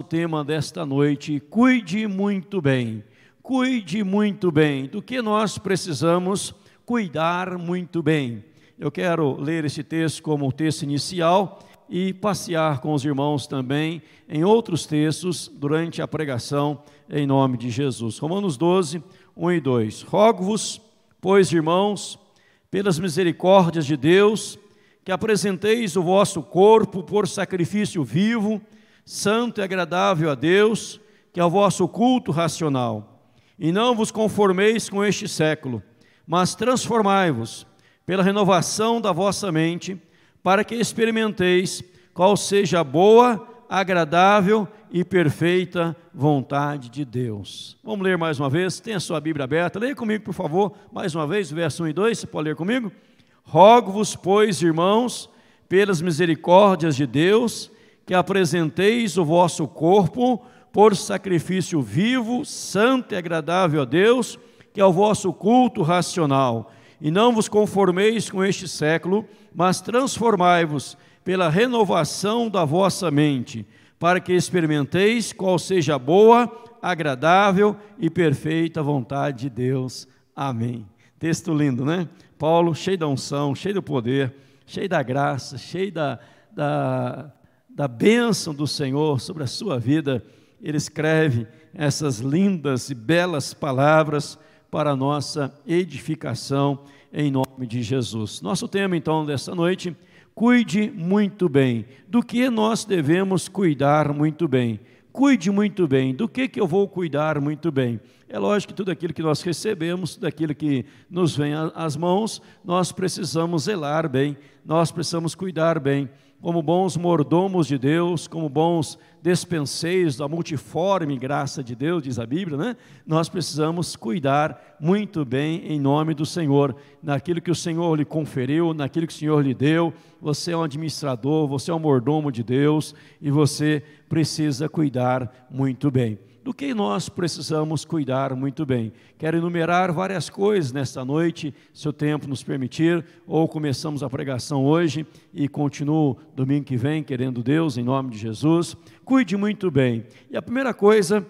O tema desta noite, cuide muito bem. Cuide muito bem. Do que nós precisamos cuidar muito bem. Eu quero ler esse texto como o texto inicial e passear com os irmãos também em outros textos durante a pregação em nome de Jesus. Romanos 12, 1 e 2. Rogo-vos, pois, irmãos, pelas misericórdias de Deus, que apresenteis o vosso corpo por sacrifício vivo, santo e agradável a Deus, que é o vosso culto racional. E não vos conformeis com este século, mas transformai-vos pela renovação da vossa mente, para que experimenteis qual seja a boa, agradável e perfeita vontade de Deus. Vamos ler mais uma vez, tenha sua Bíblia aberta, leia comigo, por favor, mais uma vez, verso 1 e 2, você pode ler comigo? Rogo-vos, pois, irmãos, pelas misericórdias de Deus, que apresenteis o vosso corpo por sacrifício vivo, santo e agradável a Deus, que é o vosso culto racional. E não vos conformeis com este século, mas transformai-vos pela renovação da vossa mente, para que experimenteis qual seja a boa, agradável e perfeita vontade de Deus. Amém. Texto lindo, né? Paulo, cheio da unção, cheio do poder, cheio da graça, cheio da, da, da bênção do Senhor sobre a sua vida, ele escreve essas lindas e belas palavras para a nossa edificação em nome de Jesus. Nosso tema então dessa noite, cuide muito bem. Do que nós devemos cuidar muito bem? Cuide muito bem. Do que, que eu vou cuidar muito bem? É lógico que tudo aquilo que nós recebemos, daquilo que nos vem às mãos, nós precisamos zelar bem, nós precisamos cuidar bem. Como bons mordomos de Deus, como bons despenseiros da multiforme graça de Deus, diz a Bíblia, né? Nós precisamos cuidar muito bem em nome do Senhor, naquilo que o Senhor lhe conferiu, naquilo que o Senhor lhe deu. Você é um administrador, você é um mordomo de Deus e você precisa cuidar muito bem do que nós precisamos cuidar muito bem. Quero enumerar várias coisas nesta noite, se o tempo nos permitir, ou começamos a pregação hoje e continuo domingo que vem, querendo Deus, em nome de Jesus. Cuide muito bem. E a primeira coisa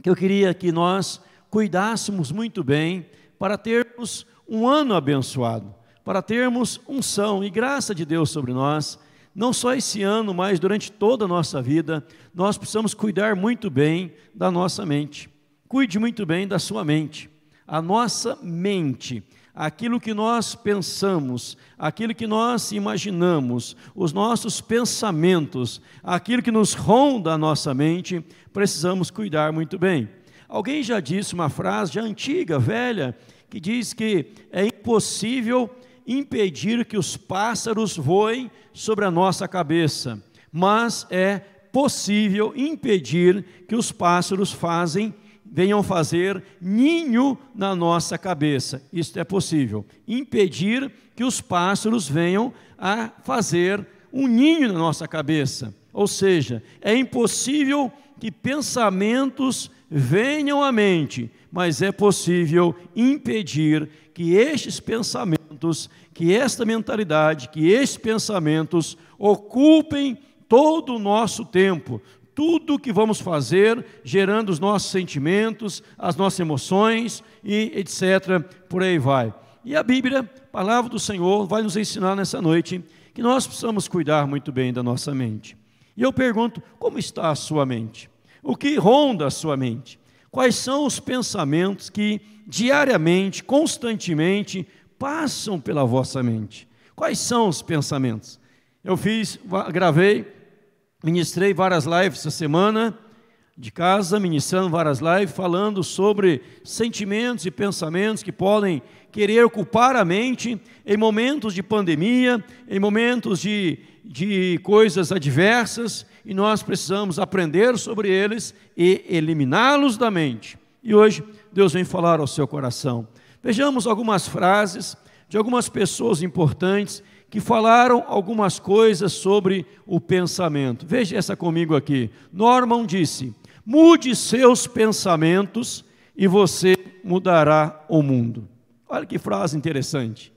que eu queria que nós cuidássemos muito bem para termos um ano abençoado, para termos unção e graça de Deus sobre nós não só esse ano, mas durante toda a nossa vida, nós precisamos cuidar muito bem da nossa mente. Cuide muito bem da sua mente. A nossa mente, aquilo que nós pensamos, aquilo que nós imaginamos, os nossos pensamentos, aquilo que nos ronda a nossa mente, precisamos cuidar muito bem. Alguém já disse uma frase já antiga, velha, que diz que é impossível impedir que os pássaros voem sobre a nossa cabeça, mas é possível impedir que os pássaros fazem venham fazer ninho na nossa cabeça. Isto é possível. Impedir que os pássaros venham a fazer um ninho na nossa cabeça. Ou seja, é impossível que pensamentos venham à mente, mas é possível impedir que estes pensamentos, que esta mentalidade, que estes pensamentos ocupem todo o nosso tempo, tudo o que vamos fazer, gerando os nossos sentimentos, as nossas emoções e etc. Por aí vai. E a Bíblia, palavra do Senhor, vai nos ensinar nessa noite que nós precisamos cuidar muito bem da nossa mente. E eu pergunto: como está a sua mente? O que ronda a sua mente? Quais são os pensamentos que diariamente, constantemente passam pela vossa mente? Quais são os pensamentos? Eu fiz, gravei, ministrei várias lives essa semana de casa, ministrando várias lives, falando sobre sentimentos e pensamentos que podem querer ocupar a mente em momentos de pandemia, em momentos de, de coisas adversas, e nós precisamos aprender sobre eles e eliminá-los da mente. E hoje Deus vem falar ao seu coração. Vejamos algumas frases de algumas pessoas importantes que falaram algumas coisas sobre o pensamento. Veja essa comigo aqui. Norman disse: mude seus pensamentos e você mudará o mundo. Olha que frase interessante.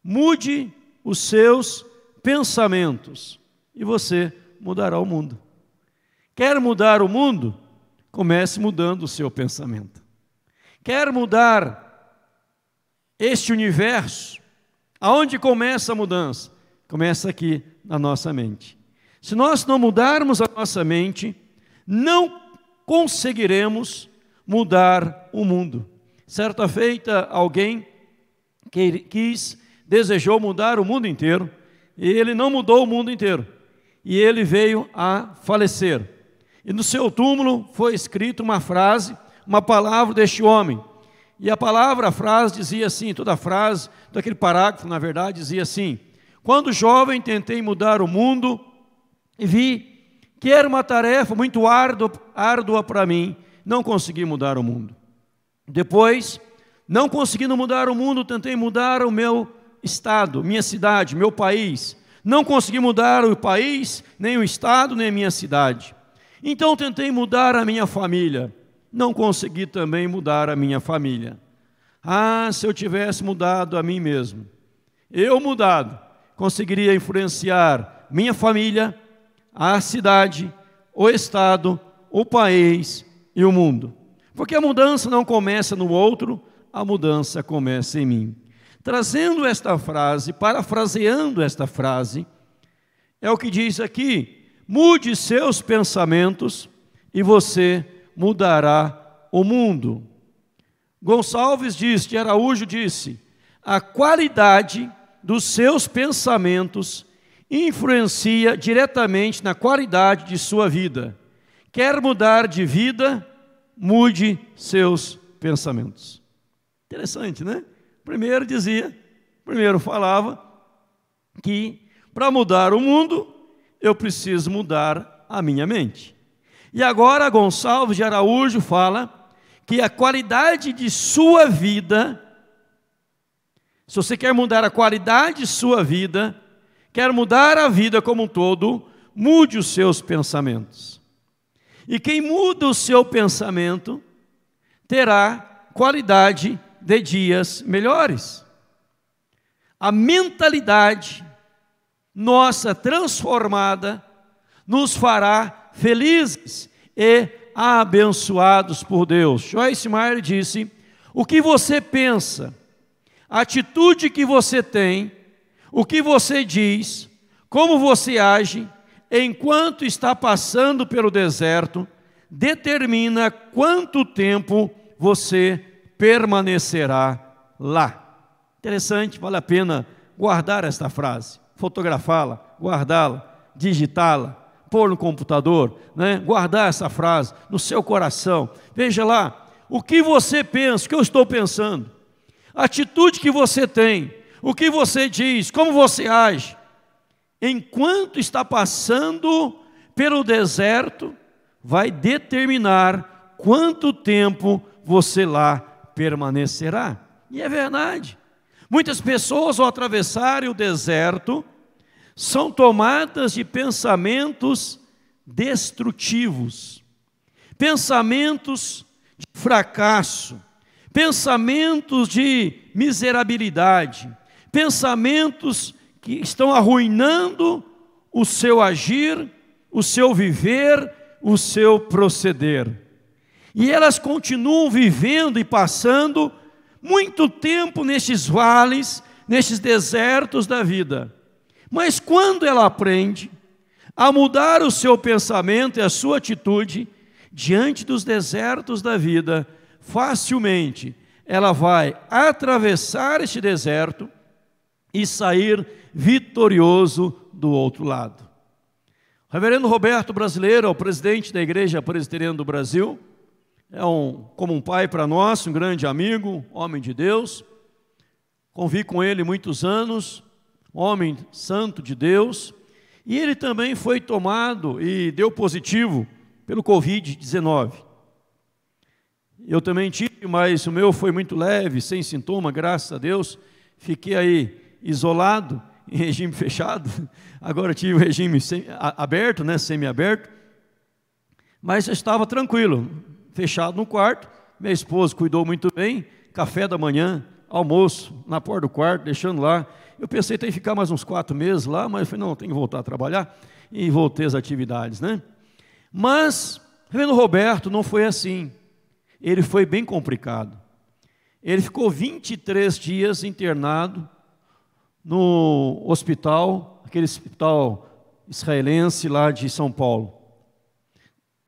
Mude os seus pensamentos e você mudará o mundo. Quer mudar o mundo? Comece mudando o seu pensamento. Quer mudar este universo? Aonde começa a mudança? Começa aqui na nossa mente. Se nós não mudarmos a nossa mente, não conseguiremos mudar o mundo. Certa feita, alguém quis, desejou mudar o mundo inteiro, e ele não mudou o mundo inteiro, e ele veio a falecer. E no seu túmulo foi escrita uma frase, uma palavra deste homem. E a palavra, a frase dizia assim, toda a frase, todo aquele parágrafo, na verdade, dizia assim: Quando jovem tentei mudar o mundo e vi que era uma tarefa muito árdua, árdua para mim, não consegui mudar o mundo. Depois, não conseguindo mudar o mundo, tentei mudar o meu estado, minha cidade, meu país. Não consegui mudar o país, nem o estado, nem a minha cidade. Então tentei mudar a minha família. Não consegui também mudar a minha família. Ah, se eu tivesse mudado a mim mesmo. Eu mudado, conseguiria influenciar minha família, a cidade, o estado, o país e o mundo. Porque a mudança não começa no outro, a mudança começa em mim. Trazendo esta frase, parafraseando esta frase, é o que diz aqui: mude seus pensamentos e você mudará o mundo. Gonçalves disse, Araújo disse: a qualidade dos seus pensamentos influencia diretamente na qualidade de sua vida. Quer mudar de vida? Mude seus pensamentos. Interessante, né? Primeiro dizia, primeiro falava que para mudar o mundo eu preciso mudar a minha mente. E agora Gonçalves de Araújo fala que a qualidade de sua vida, se você quer mudar a qualidade de sua vida, quer mudar a vida como um todo, mude os seus pensamentos. E quem muda o seu pensamento terá qualidade de dias melhores. A mentalidade nossa transformada nos fará felizes e abençoados por Deus. Joyce Meyer disse: o que você pensa, a atitude que você tem, o que você diz, como você age, enquanto está passando pelo deserto, determina quanto tempo você permanecerá lá. Interessante, vale a pena guardar esta frase, fotografá-la, guardá-la, digitá-la, pôr no computador, né? guardar essa frase no seu coração. Veja lá, o que você pensa, o que eu estou pensando, a atitude que você tem, o que você diz, como você age, enquanto está passando pelo deserto, vai determinar quanto tempo você lá permanecerá. E é verdade. Muitas pessoas, ao atravessarem o deserto, são tomadas de pensamentos destrutivos, pensamentos de fracasso, pensamentos de miserabilidade, pensamentos que estão arruinando o seu agir, o seu viver, o seu proceder. E elas continuam vivendo e passando muito tempo nestes vales, nestes desertos da vida. Mas quando ela aprende a mudar o seu pensamento e a sua atitude diante dos desertos da vida, facilmente ela vai atravessar este deserto e sair vitorioso do outro lado. O reverendo Roberto Brasileiro, é o presidente da Igreja Presbiteriana do Brasil, é um, como um pai para nós, um grande amigo, homem de Deus. Convivi com ele muitos anos, homem santo de Deus, e ele também foi tomado e deu positivo pelo Covid-19. Eu também tive, mas o meu foi muito leve, sem sintoma, graças a Deus. Fiquei aí isolado, em regime fechado. Agora tive o regime aberto, né, semi-aberto. Mas estava tranquilo, fechado no quarto. Minha esposa cuidou muito bem, café da manhã, almoço na porta do quarto, deixando lá. Eu pensei em ficar mais uns quatro meses lá, mas eu falei, não, tenho que voltar a trabalhar. E voltei às atividades, né? Mas, Reverendo Roberto, não foi assim. Ele foi bem complicado. Ele ficou 23 dias internado no hospital, aquele hospital israelense lá de São Paulo.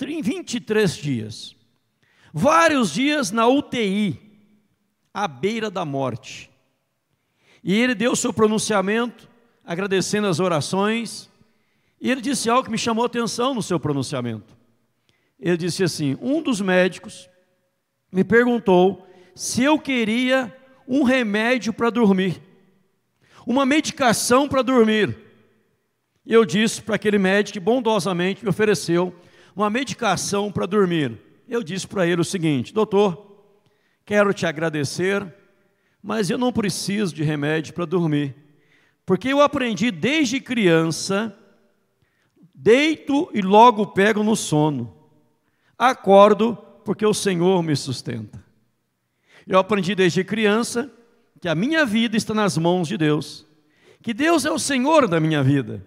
23 dias. Vários dias na UTI, à beira da morte. E ele deu seu pronunciamento, agradecendo as orações, e ele disse algo que me chamou a atenção no seu pronunciamento. Ele disse assim: Um dos médicos me perguntou se eu queria um remédio para dormir, uma medicação para dormir. Eu disse para aquele médico que bondosamente me ofereceu uma medicação para dormir. Eu disse para ele o seguinte: Doutor, quero te agradecer, mas eu não preciso de remédio para dormir, porque eu aprendi desde criança, deito e logo pego no sono, acordo porque o Senhor me sustenta. Eu aprendi desde criança que a minha vida está nas mãos de Deus, que Deus é o Senhor da minha vida,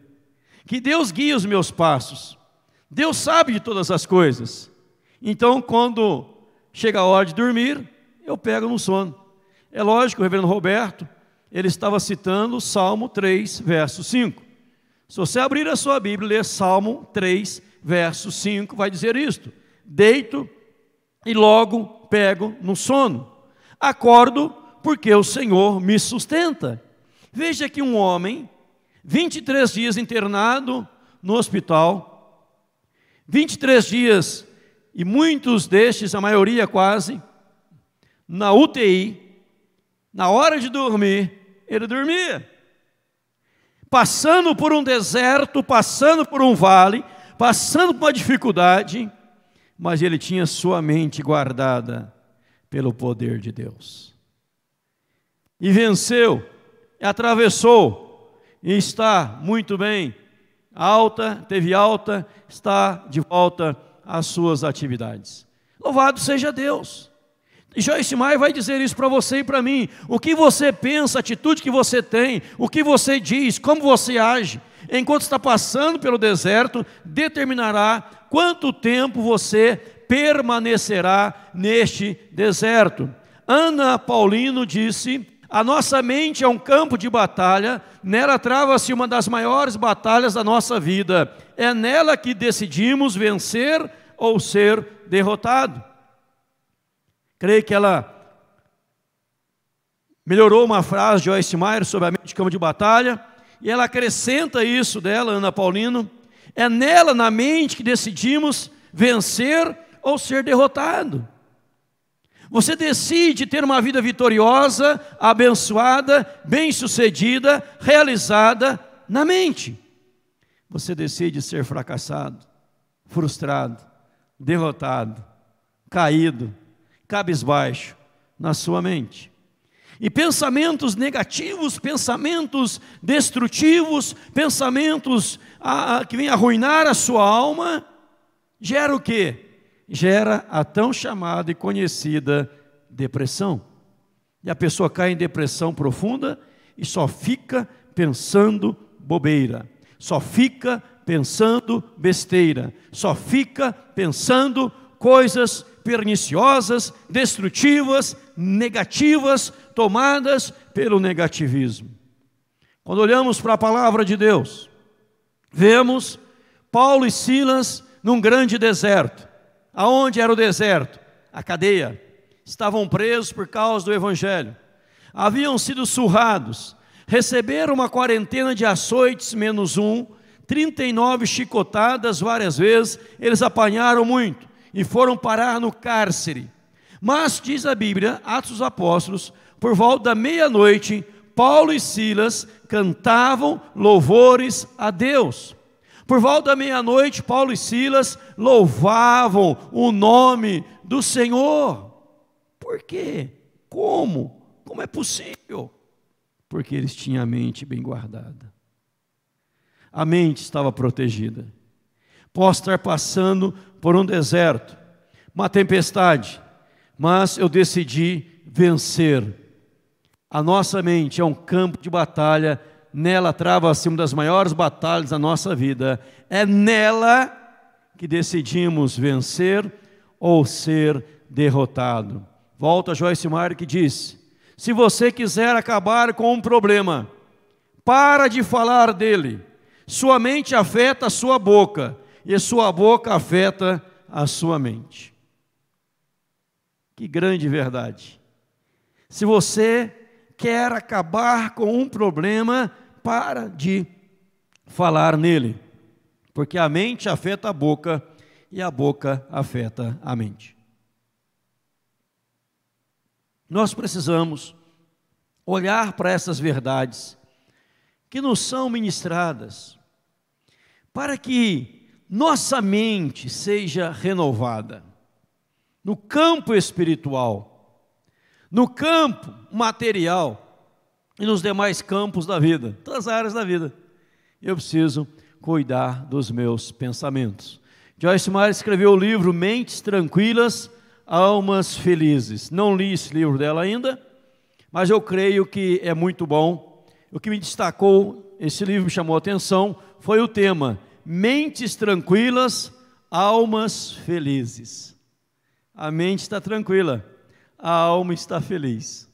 que Deus guia os meus passos Deus sabe de todas as coisas. Então, quando chega a hora de dormir, eu pego no sono. É lógico, o reverendo Roberto, ele estava citando Salmo 3, verso 5. Se você abrir a sua Bíblia e ler Salmo 3, verso 5, vai dizer isto: Deito e logo pego no sono. Acordo porque o Senhor me sustenta. Veja que um homem, 23 dias internado no hospital, 23 dias, e muitos destes, a maioria quase, na UTI, na hora de dormir, ele dormia. Passando por um deserto, passando por um vale, passando por uma dificuldade, mas ele tinha sua mente guardada pelo poder de Deus. E venceu, atravessou, e está muito bem, alta, teve alta, está de volta às suas atividades. Louvado seja Deus. Joyce Meyer vai dizer isso para você e para mim. O que você pensa, a atitude que você tem, o que você diz, como você age, enquanto está passando pelo deserto, determinará quanto tempo você permanecerá neste deserto. Ana Paulino disse a nossa mente é um campo de batalha, nela trava-se uma das maiores batalhas da nossa vida. É nela que decidimos vencer ou ser derrotado. Creio que ela melhorou uma frase de Joyce Meyer sobre a mente de campo de batalha, e ela acrescenta isso dela, Ana Paulino. É nela, na mente, que decidimos vencer ou ser derrotado. Você decide ter uma vida vitoriosa, abençoada, bem-sucedida, realizada na mente. Você decide ser fracassado, frustrado, derrotado, caído, cabisbaixo na sua mente. E pensamentos negativos, pensamentos destrutivos, pensamentos que vêm arruinar a sua alma, gera o quê? gera a tão chamada e conhecida depressão. E a pessoa cai em depressão profunda e só fica pensando bobeira, só fica pensando besteira, só fica pensando coisas perniciosas, destrutivas, negativas, tomadas pelo negativismo. Quando olhamos para a palavra de Deus, vemos Paulo e Silas num grande deserto, Aonde era o deserto? A cadeia. Estavam presos por causa do evangelho. Haviam sido surrados, receberam uma quarentena de açoites menos um, 39 chicotadas várias vezes, eles apanharam muito e foram parar no cárcere. Mas, diz a Bíblia, Atos dos Apóstolos, por volta da meia-noite, Paulo e Silas cantavam louvores a Deus. Por volta da meia-noite, Paulo e Silas louvavam o nome do Senhor. Por quê? Como? Como é possível? Porque eles tinham a mente bem guardada. A mente estava protegida. Posso estar passando por um deserto, uma tempestade, mas eu decidi vencer. A nossa mente é um campo de batalha nela trava-se uma das maiores batalhas da nossa vida. É nela que decidimos vencer ou ser derrotado. Volta Joyce Meyer que diz: se você quiser acabar com um problema, para de falar dele. Sua mente afeta a sua boca e sua boca afeta a sua mente. Que grande verdade. Se você quer acabar com um problema, para de falar nele, porque a mente afeta a boca e a boca afeta a mente. Nós precisamos olhar para essas verdades que nos são ministradas, para que nossa mente seja renovada no campo espiritual, no campo material e nos demais campos da vida, todas as áreas da vida. Eu preciso cuidar dos meus pensamentos. Joyce Meyer escreveu o livro Mentes Tranquilas, Almas Felizes. Não li esse livro dela ainda, mas eu creio que é muito bom. O que me destacou, esse livro me chamou a atenção, foi o tema Mentes Tranquilas, Almas Felizes. A mente está tranquila, a alma está feliz.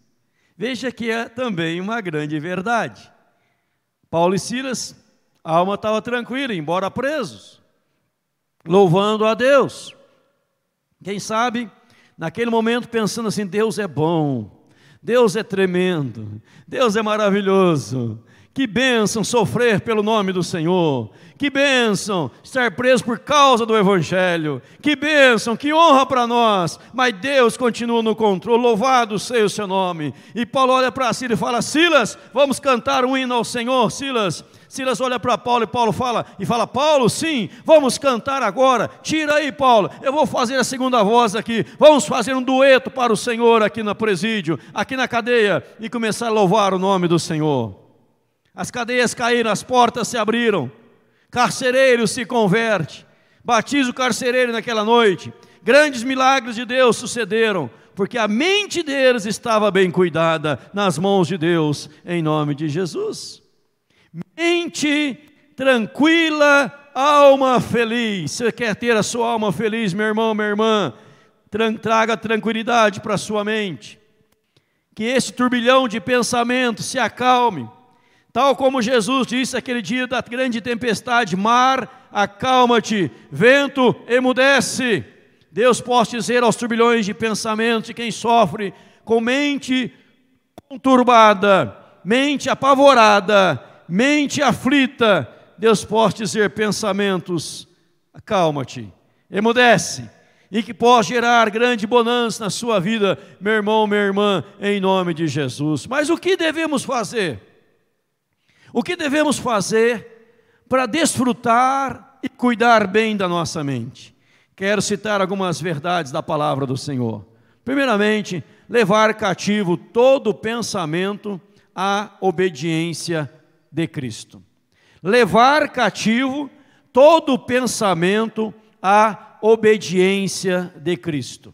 Veja que é também uma grande verdade. Paulo e Silas, a alma estava tranquila, embora presos, louvando a Deus. Quem sabe, naquele momento pensando assim: Deus é bom, Deus é tremendo, Deus é maravilhoso, que bênção sofrer pelo nome do Senhor. Que bênção estar preso por causa do Evangelho. Que bênção, que honra para nós. Mas Deus continua no controle. Louvado seja o seu nome. E Paulo olha para Silas e fala: Silas, vamos cantar um hino ao Senhor. Silas, Silas olha para Paulo e Paulo fala, e fala: Paulo, sim, vamos cantar agora. Tira aí, Paulo, eu vou fazer a segunda voz aqui. Vamos fazer um dueto para o Senhor aqui no presídio, aqui na cadeia, e começar a louvar o nome do Senhor. As cadeias caíram, as portas se abriram, carcereiro se converte, batiza o carcereiro naquela noite. Grandes milagres de Deus sucederam, porque a mente deles estava bem cuidada nas mãos de Deus, em nome de Jesus. Mente tranquila, alma feliz. Você quer ter a sua alma feliz, meu irmão, minha irmã? Traga tranquilidade para a sua mente. Que esse turbilhão de pensamentos se acalme Tal como Jesus disse aquele dia da grande tempestade: mar, acalma-te, vento, emudece. Deus pode dizer aos turbilhões de pensamentos de quem sofre com mente conturbada, mente apavorada, mente aflita, Deus pode dizer pensamentos, acalma-te, emudece, e que pode gerar grande bonança na sua vida, meu irmão, minha irmã, em nome de Jesus. Mas o que devemos fazer? O que devemos fazer para desfrutar e cuidar bem da nossa mente? Quero citar algumas verdades da palavra do Senhor. Primeiramente, levar cativo todo pensamento à obediência de Cristo. Levar cativo todo pensamento à obediência de Cristo.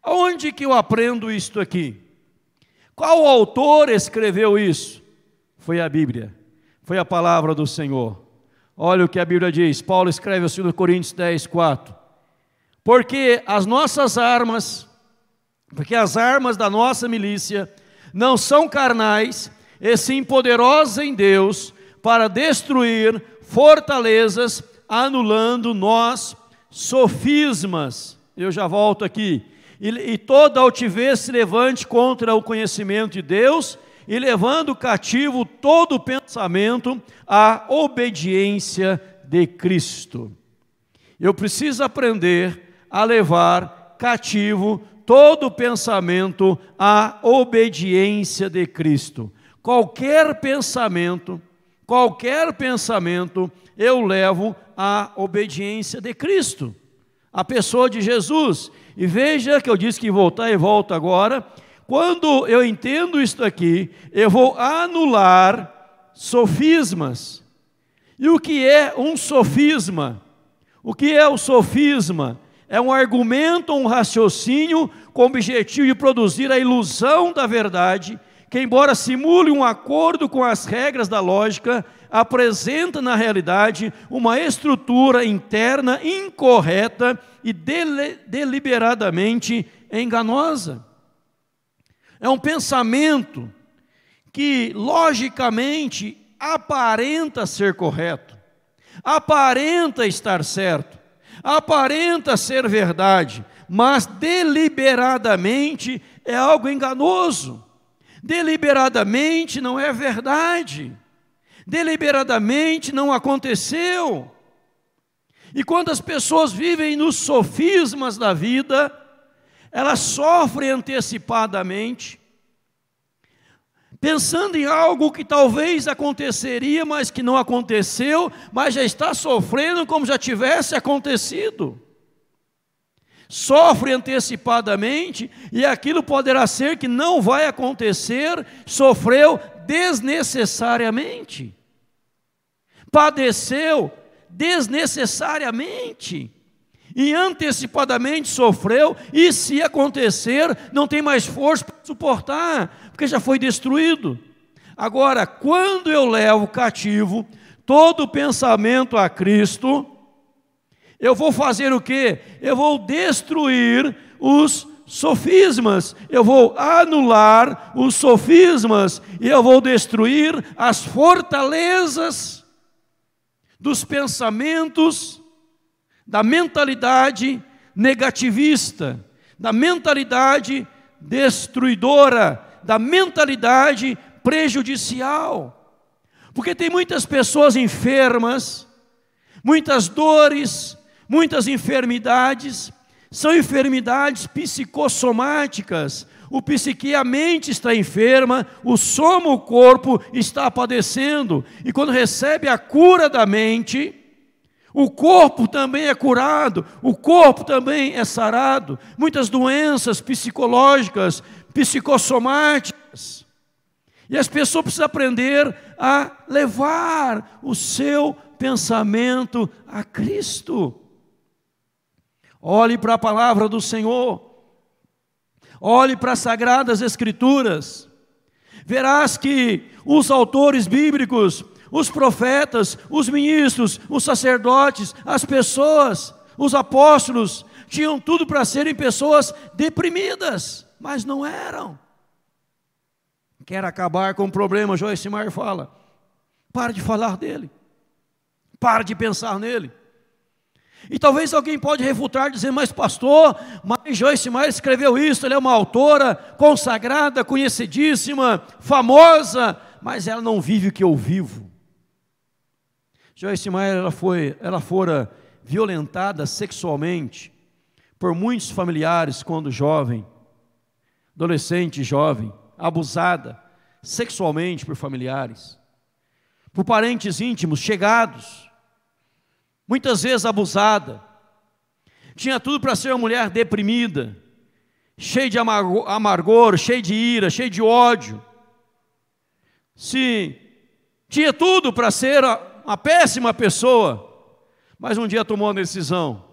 Aonde que eu aprendo isto aqui? Qual autor escreveu isso? Foi a Bíblia foi a palavra do Senhor. Olha o que a Bíblia diz, Paulo escreve assim no Coríntios 10, 4. Porque as nossas armas, porque as armas da nossa milícia não são carnais, e sim poderosas em Deus para destruir fortalezas, anulando nós sofismas. Eu já volto aqui. E, e toda altivez se levante contra o conhecimento de Deus e levando cativo todo pensamento à obediência de Cristo. Eu preciso aprender a levar cativo todo pensamento à obediência de Cristo. Qualquer pensamento, qualquer pensamento, eu levo à obediência de Cristo, a pessoa de Jesus. E veja que eu disse que voltar e volto agora, quando eu entendo isto aqui, eu vou anular sofismas. E o que é um sofisma? O que é o sofisma? É um argumento, um raciocínio com o objetivo de produzir a ilusão da verdade, que, embora simule um acordo com as regras da lógica, apresenta na realidade uma estrutura interna incorreta e deliberadamente enganosa. É um pensamento que logicamente aparenta ser correto, aparenta estar certo, aparenta ser verdade, mas deliberadamente é algo enganoso. Deliberadamente não é verdade. Deliberadamente não aconteceu. E quando as pessoas vivem nos sofismas da vida, elas sofrem antecipadamente, pensando em algo que talvez aconteceria, mas que não aconteceu, mas já está sofrendo como já tivesse acontecido. Sofre antecipadamente e aquilo poderá ser que não vai acontecer, sofreu desnecessariamente, padeceu desnecessariamente e antecipadamente sofreu, e se acontecer, não tem mais força para suportar, porque já foi destruído. Agora, quando eu levo cativo todo pensamento a Cristo, eu vou fazer o que? Eu vou destruir os sofismas, eu vou anular os sofismas, e eu vou destruir as fortalezas dos pensamentos da mentalidade negativista, da mentalidade destruidora, da mentalidade prejudicial. Porque tem muitas pessoas enfermas, muitas dores, muitas enfermidades, são enfermidades psicossomáticas. O psique, a mente está enferma, o soma, o corpo está padecendo. E quando recebe a cura da mente, o corpo também é curado, o corpo também é sarado. Muitas doenças psicológicas, psicossomáticas. E as pessoas precisam aprender a levar o seu pensamento a Cristo. Olhe para a palavra do Senhor. Olhe para as sagradas escrituras. Verás que os autores bíblicos os profetas, os ministros, os sacerdotes, as pessoas, os apóstolos, tinham tudo para serem pessoas deprimidas, mas não eram. Quer acabar com o problema, Joyce Meyer fala. Para de falar dele. Para de pensar nele. E talvez alguém pode refutar dizendo, mas pastor, mas Joyce escreveu isso, ela é uma autora consagrada, conhecidíssima, famosa, mas ela não vive o que eu vivo. Joyce Meyer ela foi, ela fora violentada sexualmente por muitos familiares quando jovem, adolescente, jovem, abusada sexualmente por familiares, por parentes íntimos, chegados, muitas vezes abusada. Tinha tudo para ser uma mulher deprimida, cheia de amargor, cheia de ira, cheia de ódio. Se tinha tudo para ser uma péssima pessoa, mas um dia tomou a decisão: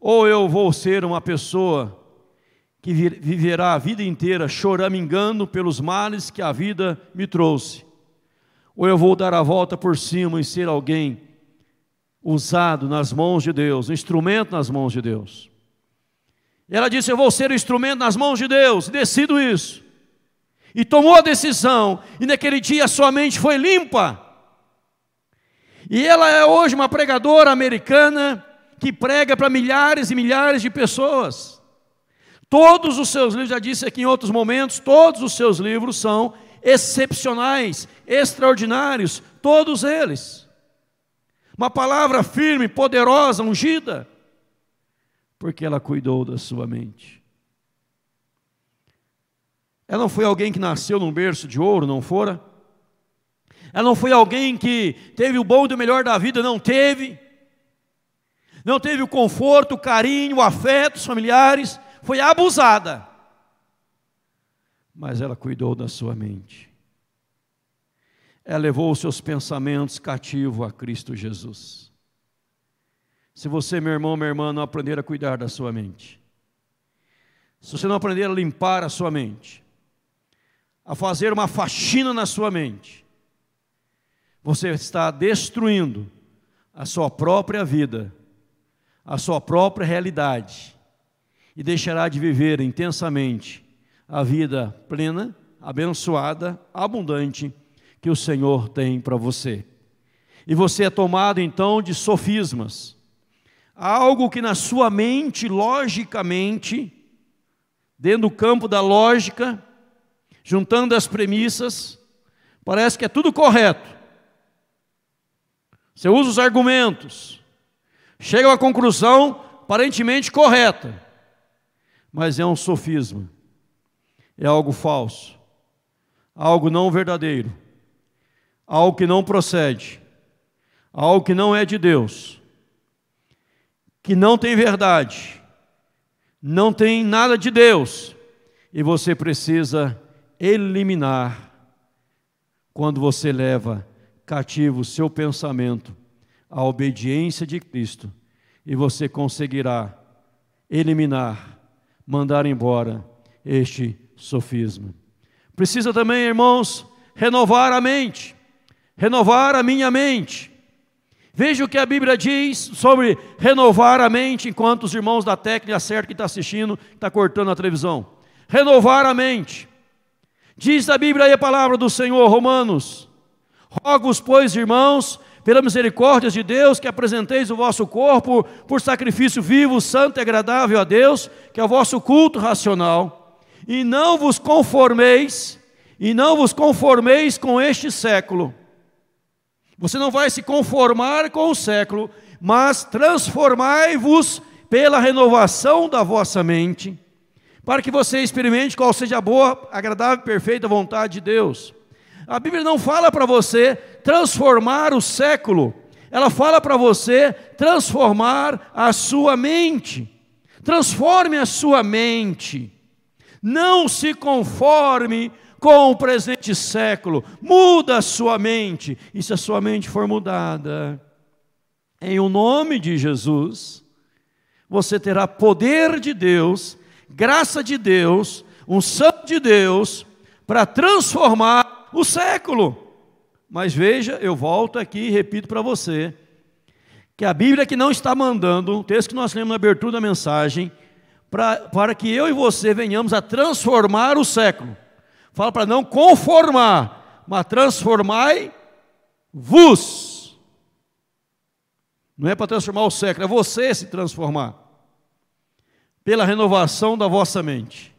ou eu vou ser uma pessoa que viverá a vida inteira choramingando pelos males que a vida me trouxe, ou eu vou dar a volta por cima e ser alguém usado nas mãos de Deus, um instrumento nas mãos de Deus. Ela disse: Eu vou ser o instrumento nas mãos de Deus, decido isso. E tomou a decisão, e naquele dia sua mente foi limpa. E ela é hoje uma pregadora americana que prega para milhares e milhares de pessoas. Todos os seus livros, já disse aqui em outros momentos, todos os seus livros são excepcionais, extraordinários, todos eles. Uma palavra firme, poderosa, ungida, porque ela cuidou da sua mente. Ela não foi alguém que nasceu num berço de ouro, não fora? Ela não foi alguém que teve o bom e o melhor da vida, não teve. Não teve o conforto, o carinho, o afeto, os familiares. Foi abusada. Mas ela cuidou da sua mente. Ela levou os seus pensamentos cativos a Cristo Jesus. Se você, meu irmão, minha irmã, não aprender a cuidar da sua mente, se você não aprender a limpar a sua mente, a fazer uma faxina na sua mente, você está destruindo a sua própria vida, a sua própria realidade, e deixará de viver intensamente a vida plena, abençoada, abundante que o Senhor tem para você. E você é tomado então de sofismas, algo que na sua mente, logicamente, dentro do campo da lógica, juntando as premissas, parece que é tudo correto. Você usa os argumentos, chega a uma conclusão aparentemente correta, mas é um sofisma, é algo falso, algo não verdadeiro, algo que não procede, algo que não é de Deus, que não tem verdade, não tem nada de Deus, e você precisa eliminar quando você leva cativo o seu pensamento à obediência de Cristo, e você conseguirá eliminar, mandar embora este sofisma. Precisa também, irmãos, renovar a mente, renovar a minha mente. Veja o que a Bíblia diz sobre renovar a mente, enquanto os irmãos da técnica certo que está assistindo, está cortando a televisão. Renovar a mente. Diz a Bíblia aí a palavra do Senhor, Romanos. Rogo-vos, pois, irmãos, pela misericórdia de Deus, que apresenteis o vosso corpo por sacrifício vivo, santo e agradável a Deus, que é o vosso culto racional, e não vos conformeis, e não vos conformeis com este século você não vai se conformar com o século, mas transformai-vos pela renovação da vossa mente, para que você experimente qual seja a boa, agradável e perfeita vontade de Deus. A Bíblia não fala para você transformar o século, ela fala para você transformar a sua mente. Transforme a sua mente. Não se conforme com o presente século. Muda a sua mente. E se a sua mente for mudada, em o nome de Jesus, você terá poder de Deus, graça de Deus, unção de Deus, para transformar o século. Mas veja, eu volto aqui e repito para você, que a Bíblia que não está mandando, o texto que nós lemos na abertura da mensagem, pra, para que eu e você venhamos a transformar o século. Fala para não conformar, mas transformai-vos. Não é para transformar o século, é você se transformar. Pela renovação da vossa mente.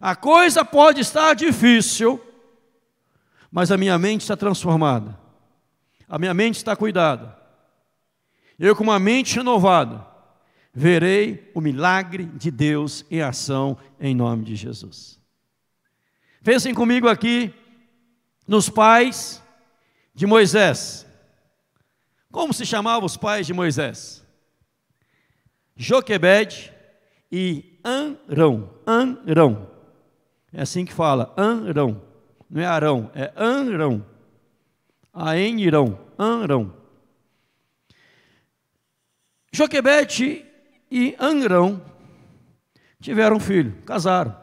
A coisa pode estar difícil, mas a minha mente está transformada. A minha mente está cuidada. Eu, com uma mente renovada, verei o milagre de Deus em ação em nome de Jesus. Pensem comigo aqui nos pais de Moisés. Como se chamavam os pais de Moisés? Joquebed e Anrão. Anrão. É assim que fala, Anrão. Não é Arão, é Anrão. Aenirão, Anrão. Joquebed e Anrão tiveram um filho, casaram.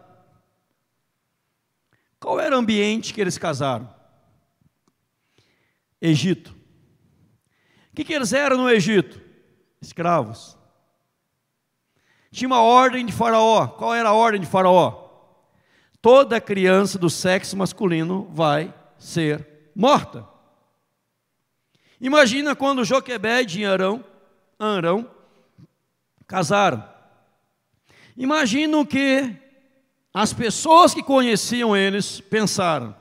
Qual era o ambiente que eles casaram? Egito. O que, que eles eram no Egito? Escravos. Tinha uma ordem de Faraó. Qual era a ordem de Faraó? Toda criança do sexo masculino vai ser morta. Imagina quando Joquebed e Arão, Arão casaram. Imagina que as pessoas que conheciam eles pensaram.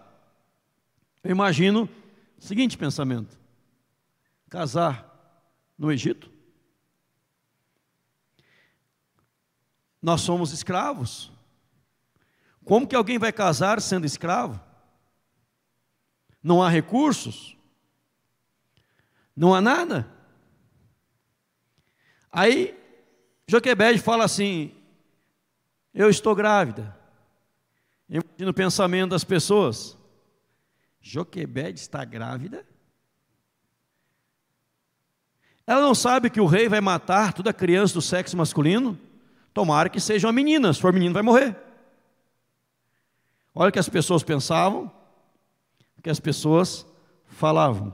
Eu imagino o seguinte pensamento: casar no Egito? Nós somos escravos. Como que alguém vai casar sendo escravo? Não há recursos? Não há nada? Aí Joquebed fala assim: Eu estou grávida. Imagina o pensamento das pessoas. Joquebed está grávida? Ela não sabe que o rei vai matar toda criança do sexo masculino? Tomara que seja uma menina, se for menino vai morrer. Olha o que as pessoas pensavam, o que as pessoas falavam.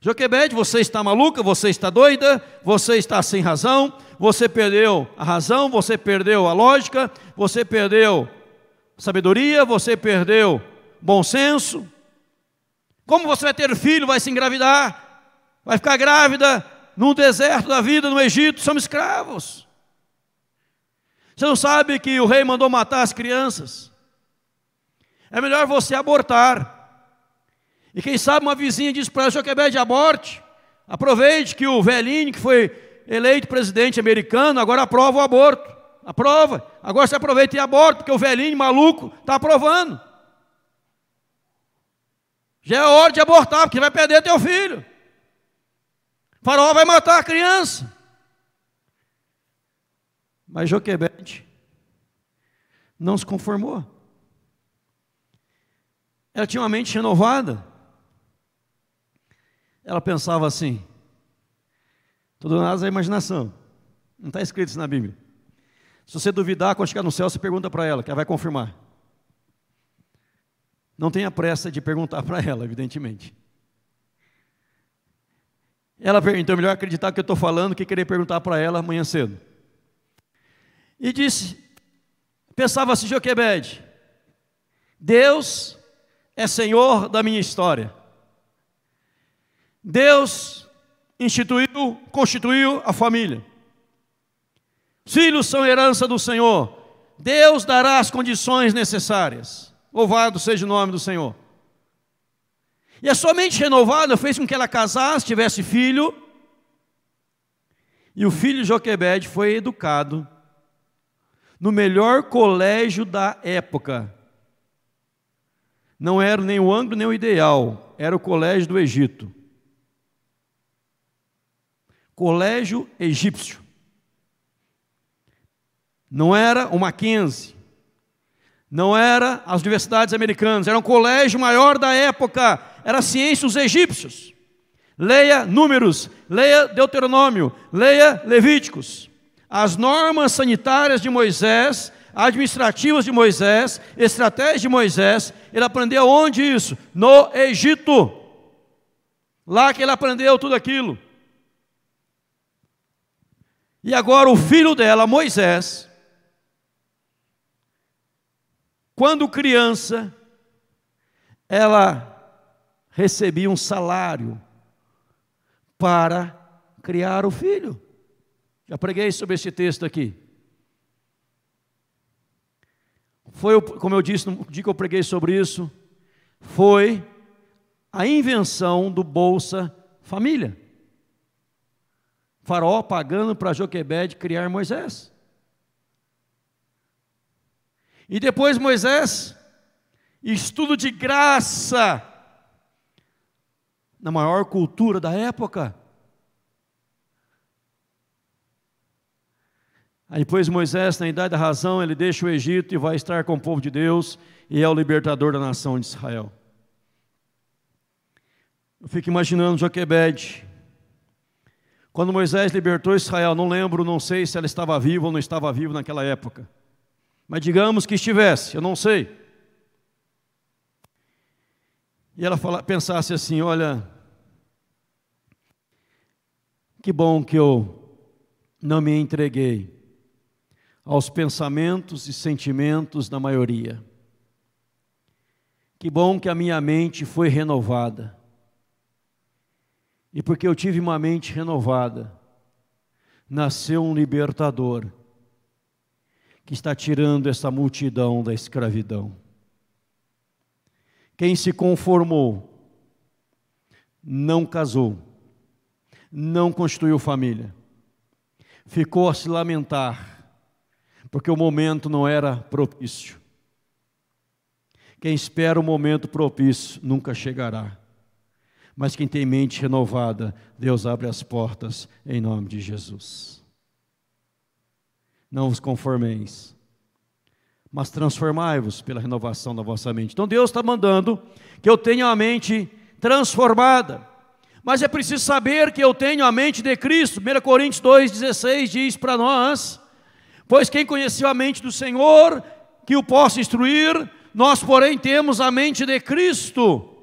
Joquebede, você está maluca, você está doida, você está sem razão, você perdeu a razão, você perdeu a lógica, você perdeu sabedoria, você perdeu bom senso. Como você vai ter filho, vai se engravidar, vai ficar grávida no deserto da vida no Egito, somos escravos. Você não sabe que o rei mandou matar as crianças? É melhor você abortar. E quem sabe uma vizinha disse para ela, Joquebede, aborte. Aproveite que o velhinho que foi eleito presidente americano agora aprova o aborto. Aprova. Agora você aproveita e aborta, porque o velhinho maluco está aprovando. Já é hora de abortar, porque vai perder teu filho. O faraó vai matar a criança. Mas Joquebede não se conformou. Ela tinha uma mente renovada. Ela pensava assim: tudo nada é imaginação. Não está escrito isso na Bíblia. Se você duvidar, quando chegar no céu, você pergunta para ela, que ela vai confirmar. Não tenha pressa de perguntar para ela, evidentemente. Ela, então é melhor acreditar que eu estou falando que querer perguntar para ela amanhã cedo. E disse, pensava assim, Joquebede, Deus é Senhor da minha história. Deus instituiu, constituiu a família. Filhos são herança do Senhor. Deus dará as condições necessárias. Louvado seja o nome do Senhor. E a sua mente renovada fez com que ela casasse, tivesse filho. E o filho Joquebede foi educado no melhor colégio da época. Não era nem o ângulo nem o ideal, era o colégio do Egito. Colégio egípcio. Não era o Mackenzie, não era as universidades americanas, era um colégio maior da época, era ciência os egípcios. Leia Números, leia Deuteronômio, leia Levíticos. As normas sanitárias de Moisés, administrativas de Moisés, estratégias de Moisés, ele aprendeu onde isso? No Egito. Lá que ele aprendeu tudo aquilo. E agora o filho dela, Moisés, quando criança, ela recebia um salário para criar o filho. Já preguei sobre esse texto aqui. Foi, como eu disse no dia que eu preguei sobre isso, foi a invenção do Bolsa Família. Faraó pagando para Joquebede criar Moisés. E depois Moisés, estudo de graça, na maior cultura da época. Aí depois Moisés, na idade da razão, ele deixa o Egito e vai estar com o povo de Deus e é o libertador da nação de Israel. Eu fico imaginando Joquebede. Quando Moisés libertou Israel, não lembro, não sei se ela estava viva ou não estava viva naquela época. Mas digamos que estivesse, eu não sei. E ela fala, pensasse assim: olha, que bom que eu não me entreguei aos pensamentos e sentimentos da maioria. Que bom que a minha mente foi renovada. E porque eu tive uma mente renovada, nasceu um libertador que está tirando essa multidão da escravidão. Quem se conformou, não casou, não constituiu família, ficou a se lamentar, porque o momento não era propício. Quem espera o momento propício nunca chegará. Mas quem tem mente renovada, Deus abre as portas em nome de Jesus não vos conformeis, mas transformai-vos pela renovação da vossa mente. Então Deus está mandando que eu tenha a mente transformada, mas é preciso saber que eu tenho a mente de Cristo. 1 Coríntios 2,16 diz para nós: Pois quem conheceu a mente do Senhor, que o possa instruir, nós, porém, temos a mente de Cristo.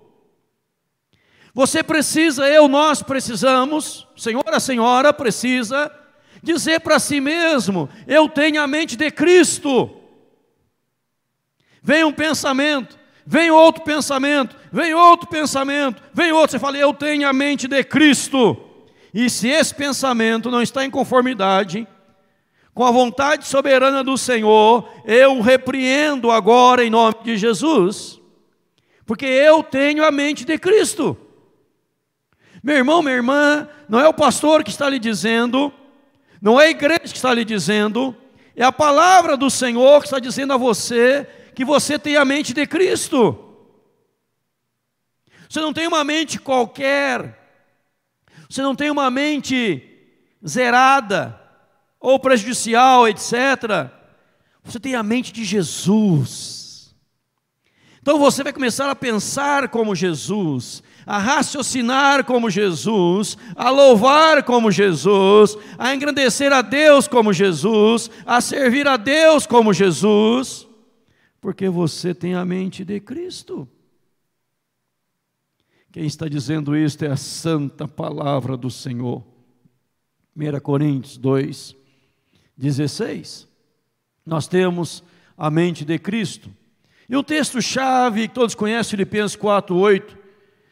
Você precisa, eu, nós precisamos, senhor, a senhora precisa dizer para si mesmo: eu tenho a mente de Cristo. Vem um pensamento, vem outro pensamento, vem outro pensamento, vem outro. Você fala, eu tenho a mente de Cristo. E se esse pensamento não está em conformidade com a vontade soberana do Senhor, eu repreendo agora em nome de Jesus, porque eu tenho a mente de Cristo. Meu irmão, minha irmã, não é o pastor que está lhe dizendo, não é a igreja que está lhe dizendo, é a palavra do Senhor que está dizendo a você que você tem a mente de Cristo. Você não tem uma mente qualquer, você não tem uma mente zerada ou prejudicial, etc. Você tem a mente de Jesus. Então você vai começar a pensar como Jesus, a raciocinar como Jesus, a louvar como Jesus, a engrandecer a Deus como Jesus, a servir a Deus como Jesus porque você tem a mente de Cristo. Quem está dizendo isto é a santa palavra do Senhor. 1 Coríntios 2, 16. Nós temos a mente de Cristo. E o texto-chave que todos conhecem, Filipenses 4, 8,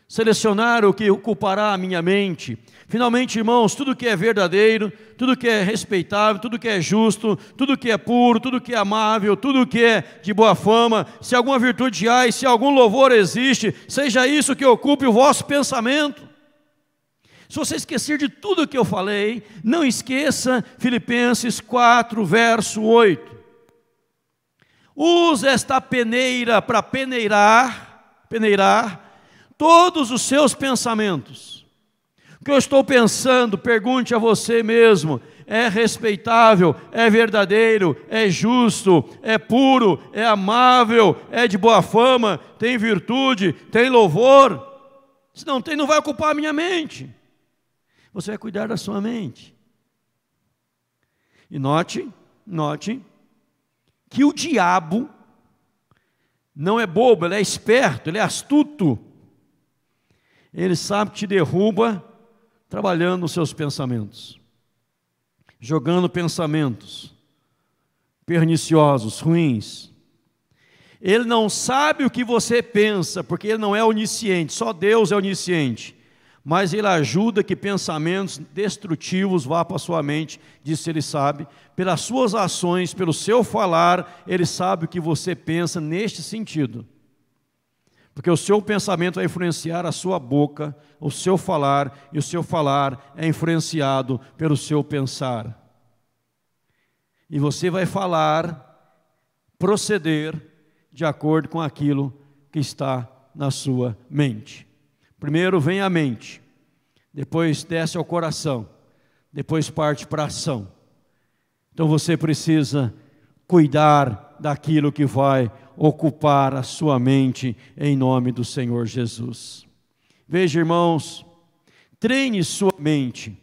selecionar o que ocupará a minha mente. Finalmente, irmãos, tudo que é verdadeiro, tudo que é respeitável, tudo que é justo, tudo que é puro, tudo que é amável, tudo que é de boa fama, se alguma virtude há e se algum louvor existe, seja isso que ocupe o vosso pensamento. Se você esquecer de tudo que eu falei, não esqueça Filipenses 4, verso 8. Use esta peneira para peneirar, peneirar todos os seus pensamentos. O que eu estou pensando, pergunte a você mesmo: é respeitável, é verdadeiro, é justo, é puro, é amável, é de boa fama, tem virtude, tem louvor? Se não tem, não vai ocupar a minha mente. Você vai cuidar da sua mente. E note, note, que o diabo não é bobo, ele é esperto, ele é astuto. Ele sabe que te derruba trabalhando nos seus pensamentos, jogando pensamentos perniciosos, ruins. Ele não sabe o que você pensa, porque ele não é onisciente, só Deus é onisciente. Mas ele ajuda que pensamentos destrutivos vá para sua mente, disso ele sabe. Pelas suas ações, pelo seu falar, ele sabe o que você pensa neste sentido. Porque o seu pensamento vai influenciar a sua boca, o seu falar, e o seu falar é influenciado pelo seu pensar. E você vai falar, proceder de acordo com aquilo que está na sua mente. Primeiro vem a mente, depois desce ao coração, depois parte para a ação. Então você precisa cuidar daquilo que vai ocupar a sua mente em nome do Senhor Jesus. Veja, irmãos, treine sua mente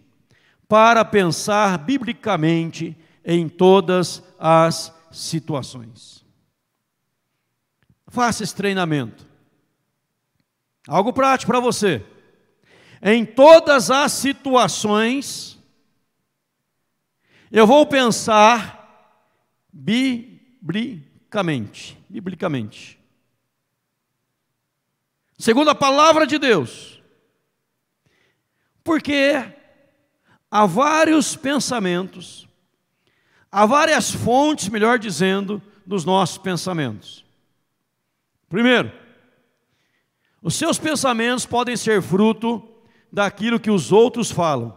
para pensar biblicamente em todas as situações. Faça esse treinamento. Algo prático para você. Em todas as situações, eu vou pensar biblicamente biblicamente. Segundo a palavra de Deus. Porque há vários pensamentos, há várias fontes, melhor dizendo, dos nossos pensamentos. Primeiro, os seus pensamentos podem ser fruto daquilo que os outros falam.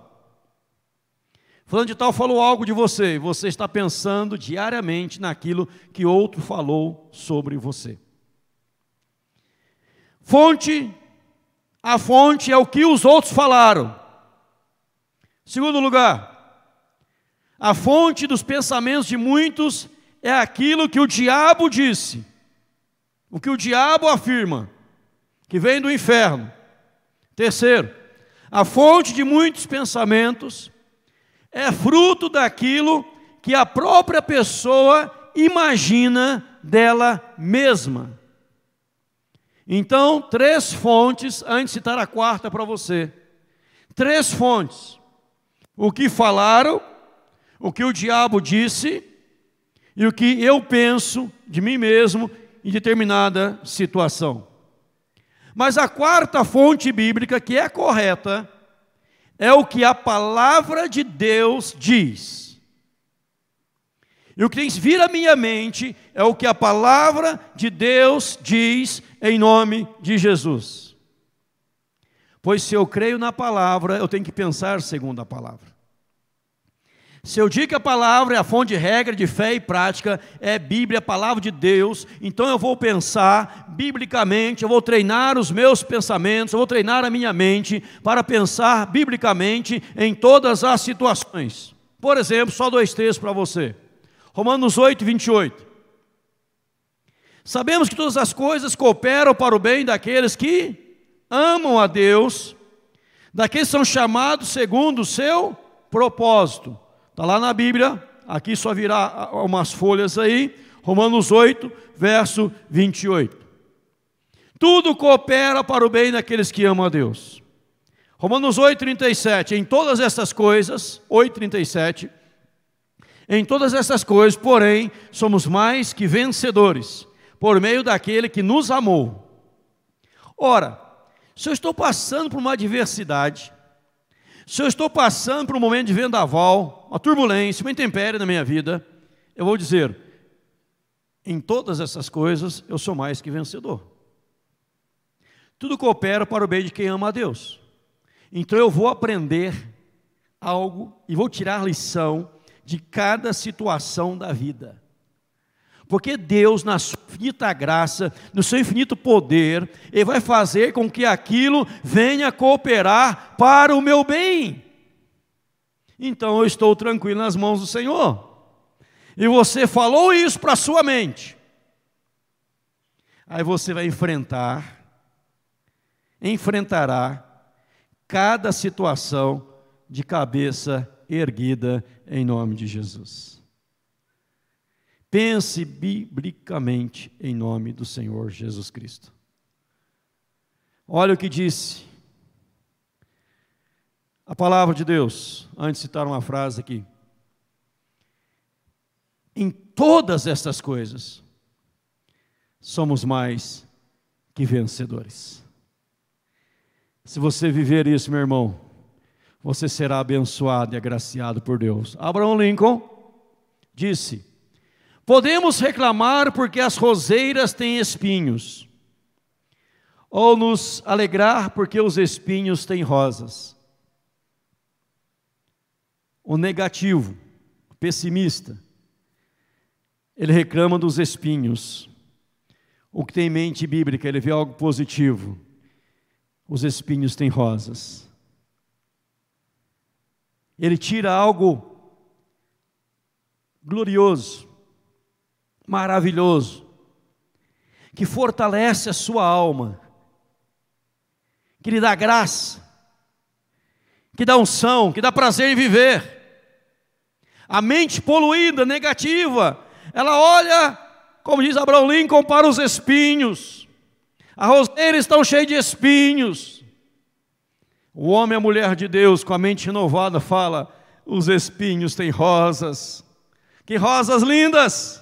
Falando de tal falou algo de você, e você está pensando diariamente naquilo que outro falou sobre você. Fonte, a fonte é o que os outros falaram. Segundo lugar, a fonte dos pensamentos de muitos é aquilo que o diabo disse, o que o diabo afirma, que vem do inferno. Terceiro, a fonte de muitos pensamentos é fruto daquilo que a própria pessoa imagina dela mesma. Então, três fontes, antes de citar a quarta para você. Três fontes. O que falaram, o que o diabo disse e o que eu penso de mim mesmo em determinada situação. Mas a quarta fonte bíblica, que é correta, é o que a palavra de Deus diz. E o que tem que vir à minha mente é o que a palavra de Deus diz em nome de Jesus. Pois se eu creio na palavra, eu tenho que pensar segundo a palavra. Se eu digo que a palavra é a fonte de regra de fé e prática, é Bíblia, a palavra de Deus, então eu vou pensar biblicamente, eu vou treinar os meus pensamentos, eu vou treinar a minha mente para pensar biblicamente em todas as situações. Por exemplo, só dois textos para você. Romanos 8, 28. Sabemos que todas as coisas cooperam para o bem daqueles que amam a Deus, daqueles que são chamados segundo o seu propósito. Está lá na Bíblia, aqui só virá umas folhas aí, Romanos 8, verso 28. Tudo coopera para o bem daqueles que amam a Deus. Romanos 8, 37. Em todas essas coisas, 8, 37. Em todas essas coisas, porém, somos mais que vencedores por meio daquele que nos amou. Ora, se eu estou passando por uma adversidade, se eu estou passando por um momento de vendaval, uma turbulência, uma intempérie na minha vida, eu vou dizer: em todas essas coisas eu sou mais que vencedor. Tudo coopera para o bem de quem ama a Deus. Então eu vou aprender algo e vou tirar lição de cada situação da vida. Porque Deus, na sua infinita graça, no seu infinito poder, Ele vai fazer com que aquilo venha cooperar para o meu bem. Então eu estou tranquilo nas mãos do Senhor. E você falou isso para a sua mente. Aí você vai enfrentar, enfrentará cada situação de cabeça erguida em nome de Jesus. Pense biblicamente em nome do Senhor Jesus Cristo. Olha o que disse a palavra de Deus, antes de citar uma frase aqui. Em todas estas coisas, somos mais que vencedores. Se você viver isso, meu irmão, você será abençoado e agraciado por Deus. Abraão Lincoln disse: Podemos reclamar porque as roseiras têm espinhos, ou nos alegrar porque os espinhos têm rosas. O negativo, o pessimista, ele reclama dos espinhos. O que tem mente bíblica, ele vê algo positivo. Os espinhos têm rosas. Ele tira algo glorioso maravilhoso, que fortalece a sua alma, que lhe dá graça, que dá unção, que dá prazer em viver. A mente poluída, negativa, ela olha, como diz Abraão Lincoln, para os espinhos. A roseira estão cheia de espinhos. O homem e a mulher de Deus, com a mente renovada, fala: os espinhos têm rosas. Que rosas lindas!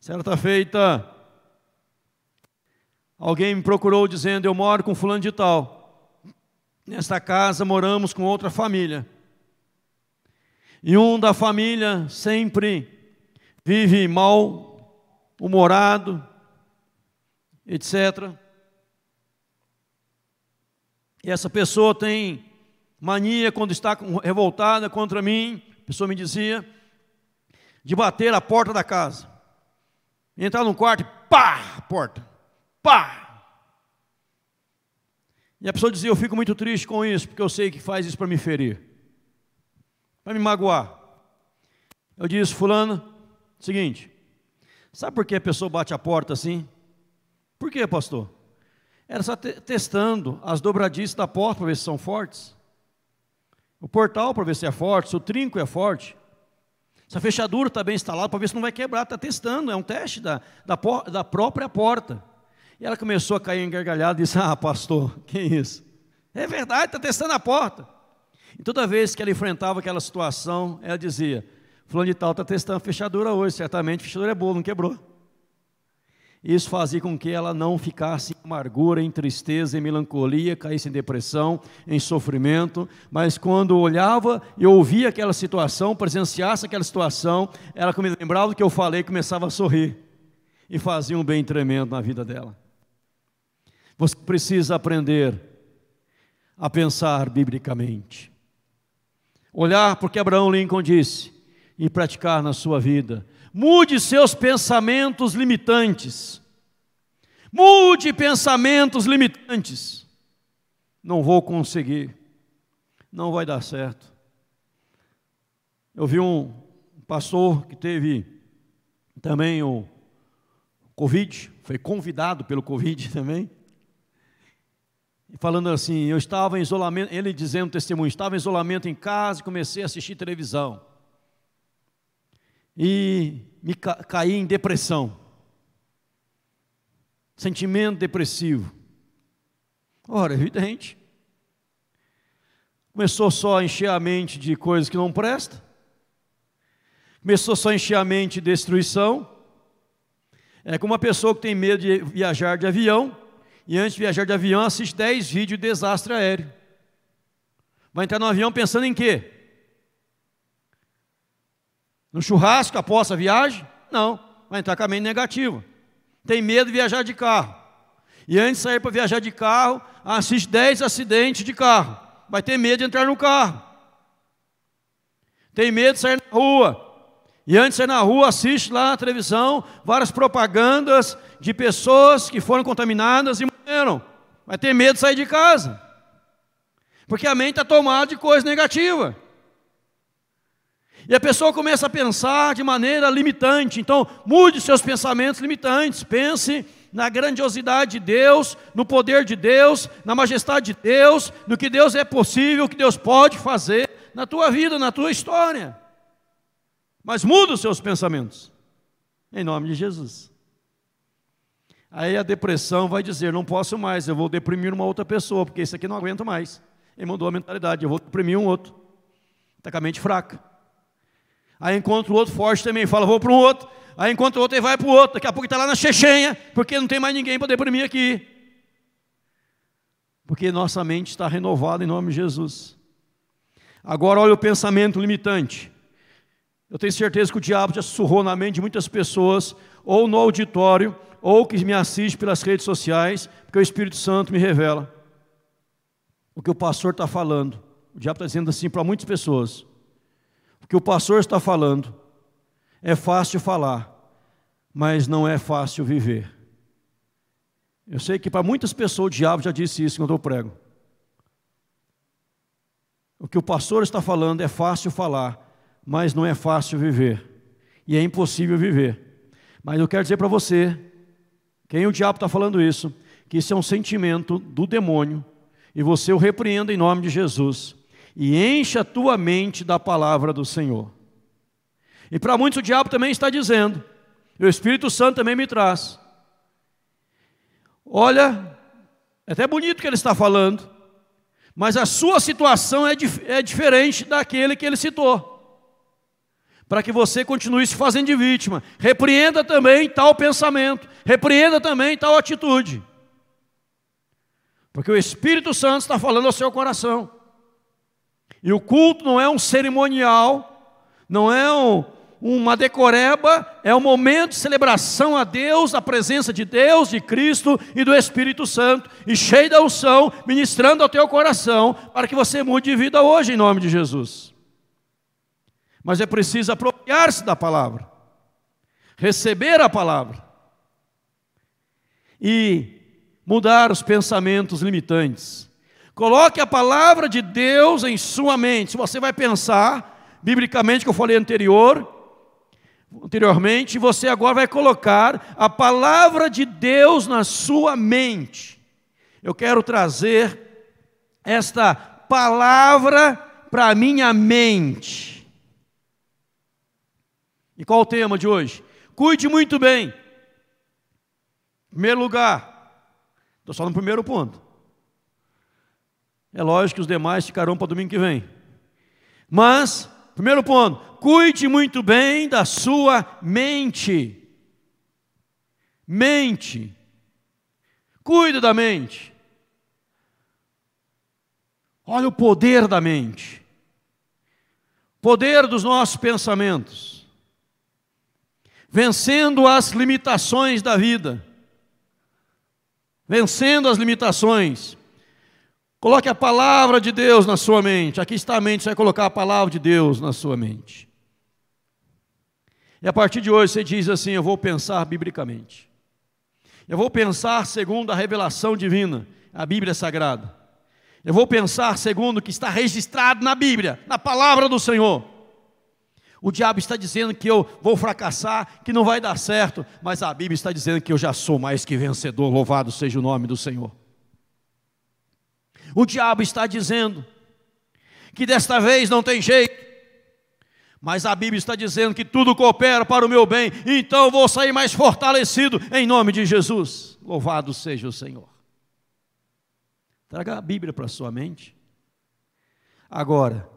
Certa feita, alguém me procurou dizendo: Eu moro com fulano de tal. Nesta casa moramos com outra família. E um da família sempre vive mal humorado, etc. E essa pessoa tem mania quando está revoltada contra mim, a pessoa me dizia, de bater a porta da casa entrar num quarto pá, porta, pá. E a pessoa dizia: Eu fico muito triste com isso, porque eu sei que faz isso para me ferir, para me magoar. Eu disse: Fulano, seguinte, sabe por que a pessoa bate a porta assim? Por que, pastor? Era só testando as dobradiças da porta para ver se são fortes. O portal para ver se é forte, se o trinco é forte. Se a fechadura está bem instalada, para ver se não vai quebrar, está testando, é um teste da, da, da própria porta. E ela começou a cair em gargalhada e disse: Ah, pastor, que isso? É verdade, está testando a porta. E toda vez que ela enfrentava aquela situação, ela dizia: Fulano de tal está testando a fechadura hoje, certamente a fechadura é boa, não quebrou. Isso fazia com que ela não ficasse em amargura, em tristeza, em melancolia, caísse em depressão, em sofrimento, mas quando olhava e ouvia aquela situação, presenciasse aquela situação, ela lembrava do que eu falei, começava a sorrir e fazia um bem tremendo na vida dela. Você precisa aprender a pensar biblicamente. Olhar porque Abraão Lincoln disse e praticar na sua vida. Mude seus pensamentos limitantes. Mude pensamentos limitantes. Não vou conseguir. Não vai dar certo. Eu vi um pastor que teve também o Covid, foi convidado pelo Covid também falando assim: eu estava em isolamento, ele dizendo testemunho, estava em isolamento em casa e comecei a assistir televisão. E me ca caí em depressão. Sentimento depressivo. Ora, evidente. Começou só a encher a mente de coisas que não prestam. Começou só a encher a mente de destruição. É como uma pessoa que tem medo de viajar de avião e antes de viajar de avião, assiste 10 vídeos de desastre aéreo. Vai entrar no avião pensando em quê? No churrasco após a viagem? Não, vai entrar mente negativa. Tem medo de viajar de carro. E antes de sair para viajar de carro, assiste 10 acidentes de carro. Vai ter medo de entrar no carro. Tem medo de sair na rua. E antes de sair na rua, assiste lá na televisão várias propagandas de pessoas que foram contaminadas e morreram. Vai ter medo de sair de casa. Porque a mente está tomada de coisa negativa. E a pessoa começa a pensar de maneira limitante. Então, mude seus pensamentos limitantes. Pense na grandiosidade de Deus, no poder de Deus, na majestade de Deus, no que Deus é possível, o que Deus pode fazer na tua vida, na tua história. Mas muda os seus pensamentos. Em nome de Jesus. Aí a depressão vai dizer: não posso mais, eu vou deprimir uma outra pessoa, porque esse aqui não aguento mais. Ele mudou a mentalidade, eu vou deprimir um outro. Está com a mente fraca. Aí encontra o outro forte também, fala, vou para um outro. Aí encontra o outro e vai para o outro. Daqui a pouco está lá na Chechenha, porque não tem mais ninguém para deprimir aqui. Porque nossa mente está renovada em nome de Jesus. Agora olha o pensamento limitante. Eu tenho certeza que o diabo já sussurrou na mente de muitas pessoas, ou no auditório, ou que me assiste pelas redes sociais, porque o Espírito Santo me revela o que o pastor está falando. O diabo está dizendo assim para muitas pessoas: que o pastor está falando é fácil falar, mas não é fácil viver. Eu sei que para muitas pessoas o diabo já disse isso quando eu prego. O que o pastor está falando é fácil falar, mas não é fácil viver. E é impossível viver. Mas eu quero dizer para você quem o diabo está falando isso? Que isso é um sentimento do demônio e você o repreenda em nome de Jesus e encha a tua mente da palavra do Senhor. E para muitos o diabo também está dizendo, e o Espírito Santo também me traz. Olha, é até bonito o que ele está falando, mas a sua situação é, dif é diferente daquele que ele citou para que você continue se fazendo de vítima. Repreenda também tal pensamento, repreenda também tal atitude. Porque o Espírito Santo está falando ao seu coração. E o culto não é um cerimonial, não é um, uma decoreba, é um momento de celebração a Deus, a presença de Deus, de Cristo e do Espírito Santo, e cheio da unção, ministrando ao teu coração, para que você mude de vida hoje, em nome de Jesus. Mas é preciso apropriar-se da palavra, receber a palavra e mudar os pensamentos limitantes. Coloque a palavra de Deus em sua mente. Se você vai pensar, biblicamente, que eu falei anterior, anteriormente, você agora vai colocar a palavra de Deus na sua mente. Eu quero trazer esta palavra para a minha mente. E qual o tema de hoje? Cuide muito bem. Em primeiro lugar, Estou só no primeiro ponto. É lógico que os demais ficarão para domingo que vem. Mas, primeiro ponto, cuide muito bem da sua mente. Mente. Cuide da mente. Olha o poder da mente. Poder dos nossos pensamentos. Vencendo as limitações da vida. Vencendo as limitações. Coloque a palavra de Deus na sua mente. Aqui está a mente, você vai colocar a palavra de Deus na sua mente. E a partir de hoje você diz assim: Eu vou pensar biblicamente. Eu vou pensar segundo a revelação divina, a Bíblia Sagrada. Eu vou pensar segundo o que está registrado na Bíblia, na palavra do Senhor. O diabo está dizendo que eu vou fracassar, que não vai dar certo, mas a Bíblia está dizendo que eu já sou mais que vencedor, louvado seja o nome do Senhor. O diabo está dizendo que desta vez não tem jeito, mas a Bíblia está dizendo que tudo coopera para o meu bem, então vou sair mais fortalecido em nome de Jesus. Louvado seja o Senhor. Traga a Bíblia para a sua mente. Agora,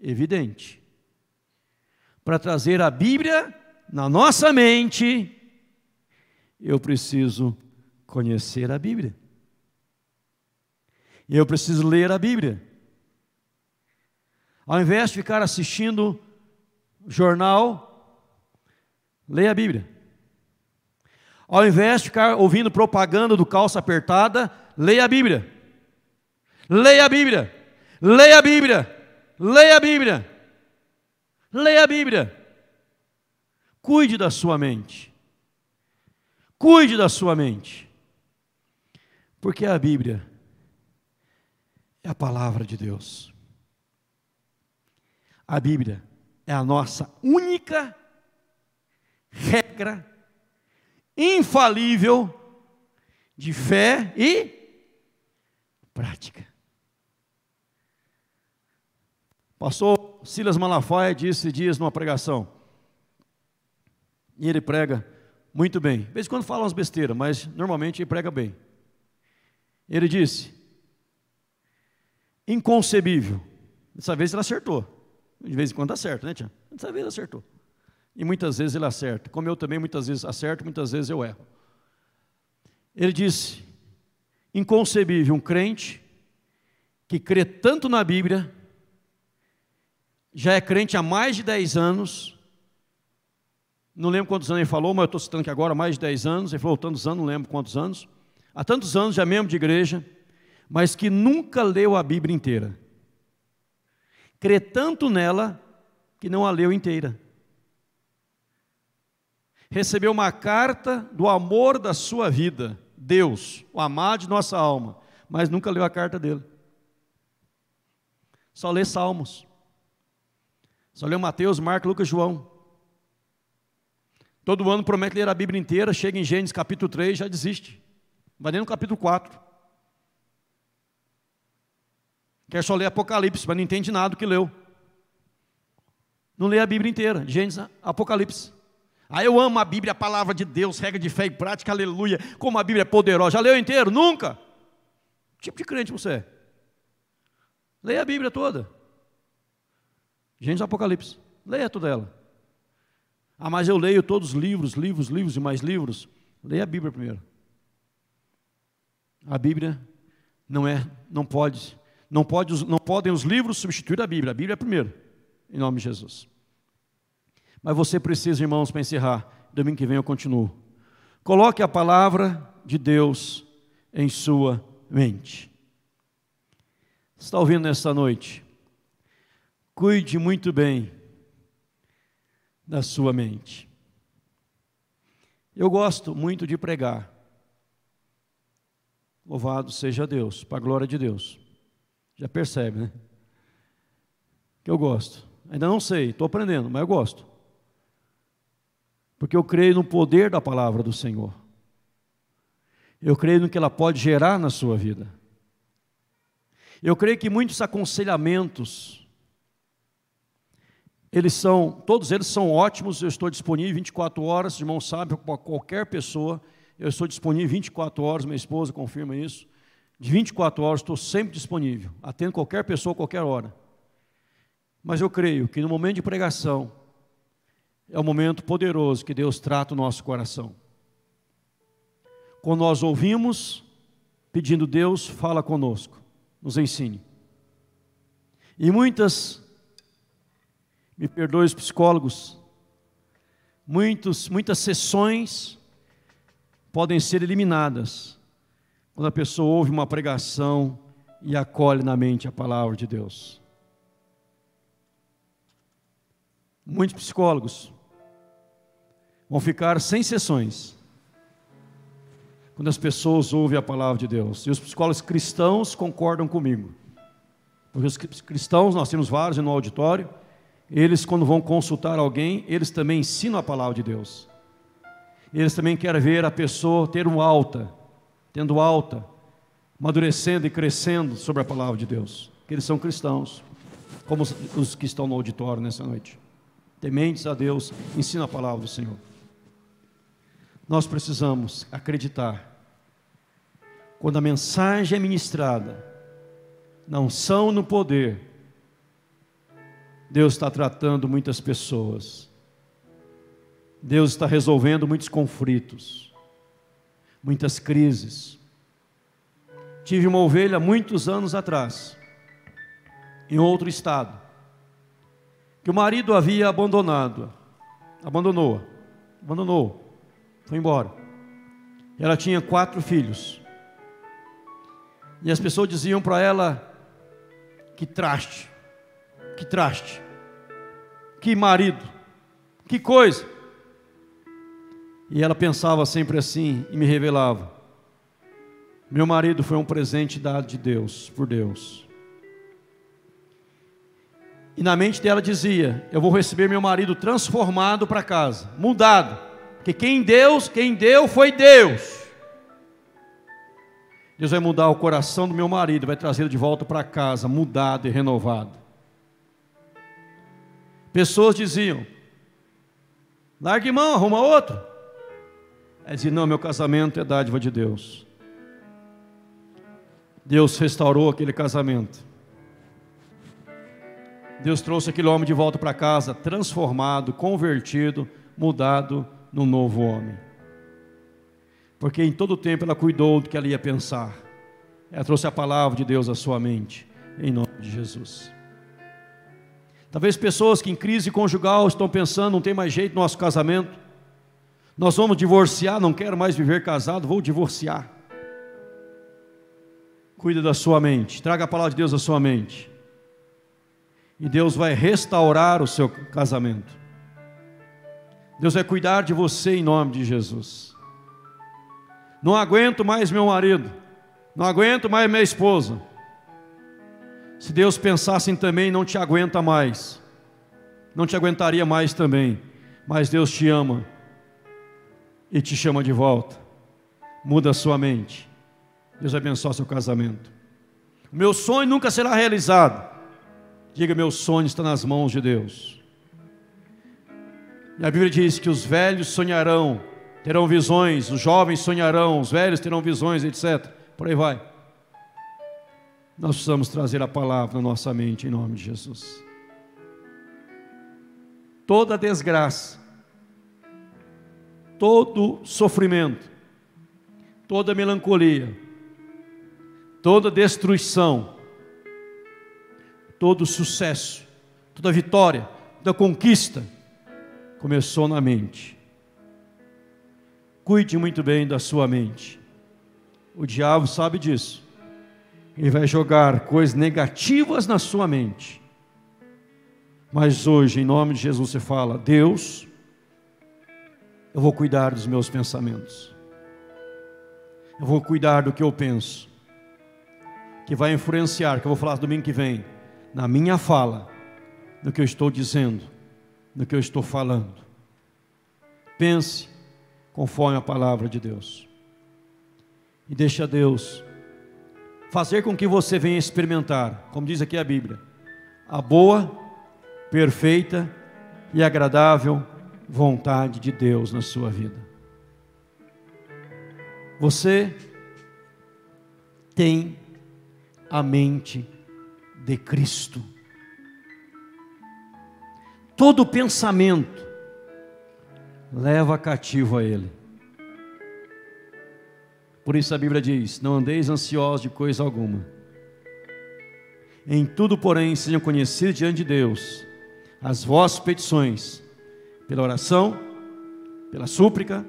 evidente, para trazer a Bíblia na nossa mente, eu preciso conhecer a Bíblia. Eu preciso ler a Bíblia. Ao invés de ficar assistindo jornal, leia a Bíblia. Ao invés de ficar ouvindo propaganda do calça apertada, leia a Bíblia. Leia a Bíblia. Leia a Bíblia. Leia a Bíblia. Leia a Bíblia. Cuide da sua mente. Cuide da sua mente. Porque a Bíblia é a palavra de Deus. A Bíblia é a nossa única regra infalível de fé e prática. Pastor Silas Malafaia disse dias numa pregação, e ele prega muito bem. De vez em quando fala umas besteiras, mas normalmente ele prega bem. Ele disse: inconcebível. Dessa vez ele acertou. De vez em quando acerta, né, Tia? Dessa vez acertou. E muitas vezes ele acerta. Como eu também muitas vezes acerto, muitas vezes eu erro. Ele disse: inconcebível um crente que crê tanto na Bíblia, já é crente há mais de 10 anos, não lembro quantos anos ele falou, mas eu estou citando aqui agora, mais de 10 anos, ele falou tantos anos, não lembro quantos anos, há tantos anos já é membro de igreja, mas que nunca leu a Bíblia inteira crê tanto nela que não a leu inteira. Recebeu uma carta do amor da sua vida, Deus, o amado de nossa alma, mas nunca leu a carta dele. Só lê Salmos. Só leu Mateus, Marcos, Lucas, João. Todo ano promete ler a Bíblia inteira, chega em Gênesis capítulo 3, já desiste. Vai ler no capítulo 4. Quer só ler Apocalipse, mas não entende nada do que leu. Não lê a Bíblia inteira, Gênesis, Apocalipse. Aí ah, eu amo a Bíblia, a palavra de Deus, regra de fé e prática, aleluia. Como a Bíblia é poderosa. Já leu inteiro? Nunca. Que tipo de crente você é? Leia a Bíblia toda. Gênesis Apocalipse. Leia toda ela. Ah, mas eu leio todos os livros, livros, livros e mais livros. Leia a Bíblia primeiro. A Bíblia não é, não pode não, pode, não podem os livros substituir a Bíblia. A Bíblia é primeiro, em nome de Jesus. Mas você precisa, irmãos, para encerrar. Domingo que vem eu continuo. Coloque a palavra de Deus em sua mente. Está ouvindo nesta noite? Cuide muito bem da sua mente. Eu gosto muito de pregar. Louvado seja Deus, para a glória de Deus. Já percebe, né? Que eu gosto. Ainda não sei, estou aprendendo, mas eu gosto. Porque eu creio no poder da palavra do Senhor. Eu creio no que ela pode gerar na sua vida. Eu creio que muitos aconselhamentos, eles são, todos eles são ótimos, eu estou disponível 24 horas, os irmãos sabem, para qualquer pessoa, eu estou disponível 24 horas, minha esposa confirma isso. De 24 horas estou sempre disponível, atendo qualquer pessoa, qualquer hora. Mas eu creio que no momento de pregação é o momento poderoso que Deus trata o nosso coração. Quando nós ouvimos, pedindo Deus, fala conosco, nos ensine. E muitas, me perdoe os psicólogos, muitos, muitas sessões podem ser eliminadas quando a pessoa ouve uma pregação e acolhe na mente a palavra de Deus. Muitos psicólogos vão ficar sem sessões quando as pessoas ouvem a palavra de Deus. E os psicólogos cristãos concordam comigo. Porque os cristãos, nós temos vários no auditório, eles, quando vão consultar alguém, eles também ensinam a palavra de Deus. Eles também querem ver a pessoa ter um alta, tendo alta, amadurecendo e crescendo sobre a palavra de Deus. Que eles são cristãos, como os que estão no auditório nessa noite. Tementes a Deus, ensina a palavra do Senhor. Nós precisamos acreditar. Quando a mensagem é ministrada, não são no poder, Deus está tratando muitas pessoas Deus está resolvendo muitos conflitos, muitas crises. Tive uma ovelha muitos anos atrás, em outro estado, que o marido havia abandonado, abandonou, abandonou, foi embora. Ela tinha quatro filhos. E as pessoas diziam para ela: que traste, que traste, que marido, que coisa. E ela pensava sempre assim e me revelava: meu marido foi um presente dado de Deus, por Deus. E na mente dela dizia: Eu vou receber meu marido transformado para casa, mudado. Porque quem Deus, quem deu foi Deus. Deus vai mudar o coração do meu marido, vai trazê-lo de volta para casa, mudado e renovado. Pessoas diziam: Largue mão, arruma outro. É dizer, não, meu casamento é dádiva de Deus. Deus restaurou aquele casamento. Deus trouxe aquele homem de volta para casa, transformado, convertido, mudado num novo homem. Porque em todo tempo ela cuidou do que ela ia pensar. Ela trouxe a palavra de Deus à sua mente, em nome de Jesus. Talvez pessoas que em crise conjugal estão pensando, não tem mais jeito no nosso casamento. Nós vamos divorciar, não quero mais viver casado, vou divorciar. Cuida da sua mente, traga a palavra de Deus à sua mente. E Deus vai restaurar o seu casamento. Deus vai cuidar de você em nome de Jesus. Não aguento mais meu marido, não aguento mais minha esposa. Se Deus pensasse em também, não te aguenta mais, não te aguentaria mais também, mas Deus te ama e te chama de volta. Muda a sua mente. Deus abençoe seu casamento. O meu sonho nunca será realizado. Diga: meu sonho está nas mãos de Deus. E a Bíblia diz que os velhos sonharão, terão visões, os jovens sonharão, os velhos terão visões, etc. Por aí vai. Nós precisamos trazer a palavra na nossa mente em nome de Jesus. Toda desgraça todo sofrimento, toda melancolia, toda destruição, todo sucesso, toda vitória, toda conquista começou na mente. Cuide muito bem da sua mente. O diabo sabe disso. Ele vai jogar coisas negativas na sua mente. Mas hoje, em nome de Jesus, você fala: Deus, eu vou cuidar dos meus pensamentos. Eu vou cuidar do que eu penso. Que vai influenciar, que eu vou falar domingo que vem, na minha fala, no que eu estou dizendo, no que eu estou falando. Pense conforme a palavra de Deus. E deixa Deus fazer com que você venha experimentar, como diz aqui a Bíblia, a boa, perfeita e agradável vontade de Deus na sua vida. Você tem a mente de Cristo. Todo pensamento leva cativo a Ele. Por isso a Bíblia diz: Não andeis ansiosos de coisa alguma. Em tudo, porém, sejam conhecidos diante de Deus as vossas petições, pela oração, pela súplica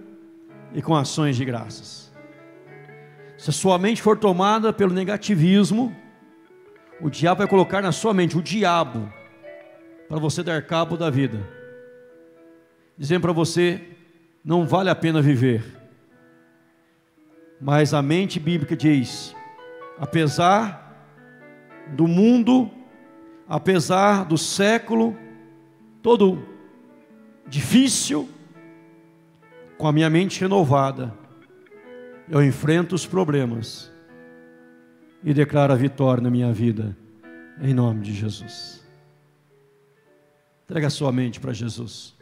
e com ações de graças. Se a sua mente for tomada pelo negativismo, o diabo vai colocar na sua mente o diabo para você dar cabo da vida, dizendo para você não vale a pena viver. Mas a mente bíblica diz: apesar do mundo, apesar do século todo difícil, com a minha mente renovada, eu enfrento os problemas e declaro a vitória na minha vida, em nome de Jesus. Entrega a sua mente para Jesus.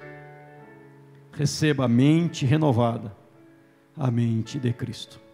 Receba a mente renovada, a mente de Cristo.